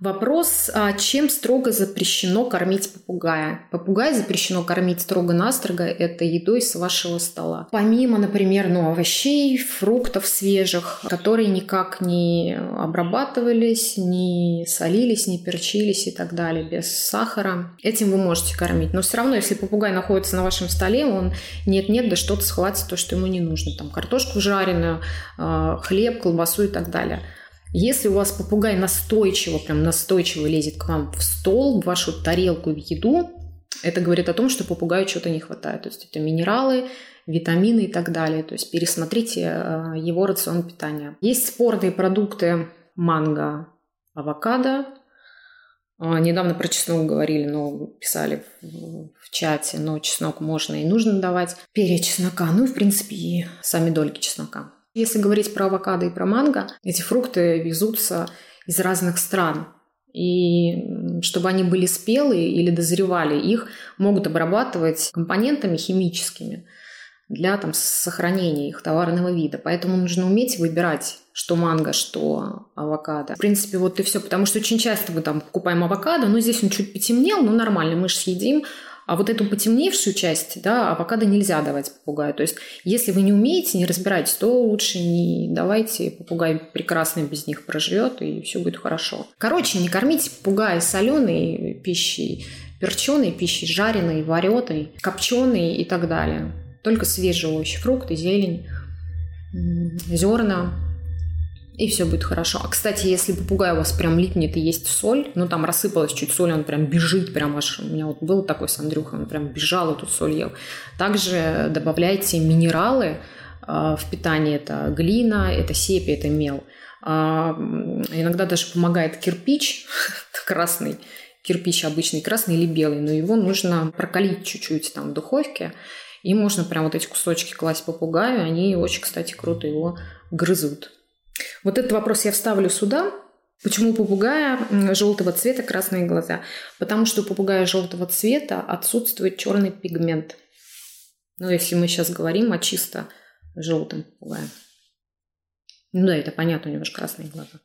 Вопрос, а чем строго запрещено кормить попугая? Попугая запрещено кормить строго-настрого, это едой с вашего стола. Помимо, например, ну, овощей, фруктов свежих, которые никак не обрабатывались, не солились, не перчились и так далее, без сахара, этим вы можете кормить. Но все равно, если попугай находится на вашем столе, он нет-нет, да что-то схватит то, что ему не нужно. Там картошку жареную, а, хлеб, колбасу и так далее – если у вас попугай настойчиво, прям настойчиво лезет к вам в стол, в вашу тарелку, в еду, это говорит о том, что попугаю чего-то не хватает. То есть это минералы, витамины и так далее. То есть пересмотрите э, его рацион питания. Есть спорные продукты манго, авокадо. А, недавно про чеснок говорили, но писали в чате, но чеснок можно и нужно давать. Перья чеснока, ну и в принципе и сами дольки чеснока. Если говорить про авокадо и про манго, эти фрукты везутся из разных стран. И чтобы они были спелые или дозревали, их могут обрабатывать компонентами химическими для там, сохранения их товарного вида. Поэтому нужно уметь выбирать, что манго, что авокадо. В принципе, вот и все. Потому что очень часто мы там покупаем авокадо, но здесь он чуть потемнел, но нормально, мы же съедим. А вот эту потемневшую часть, да, авокадо нельзя давать попугаю. То есть, если вы не умеете, не разбираетесь, то лучше не давайте. Попугай прекрасно без них проживет, и все будет хорошо. Короче, не кормите попугая соленой пищей, перченой пищей, жареной, вареной, копченой и так далее. Только свежие овощи, фрукты, зелень, зерна, и все будет хорошо. А, кстати, если попугай у вас прям липнет и есть соль, ну, там рассыпалась чуть соль, он прям бежит, прям аж... У меня вот был такой с Андрюхой, он прям бежал, эту соль ел. Также добавляйте минералы э, в питание. Это глина, это сепия, это мел. Э, иногда даже помогает кирпич красный, кирпич обычный, красный или белый, но его нужно прокалить чуть-чуть там в духовке, и можно прям вот эти кусочки класть попугаю, они очень, кстати, круто его грызут. Вот этот вопрос я вставлю сюда. Почему у попугая желтого цвета красные глаза? Потому что у попугая желтого цвета отсутствует черный пигмент. Ну, если мы сейчас говорим о чисто желтом попугае. Ну да, это понятно, у него же красные глаза.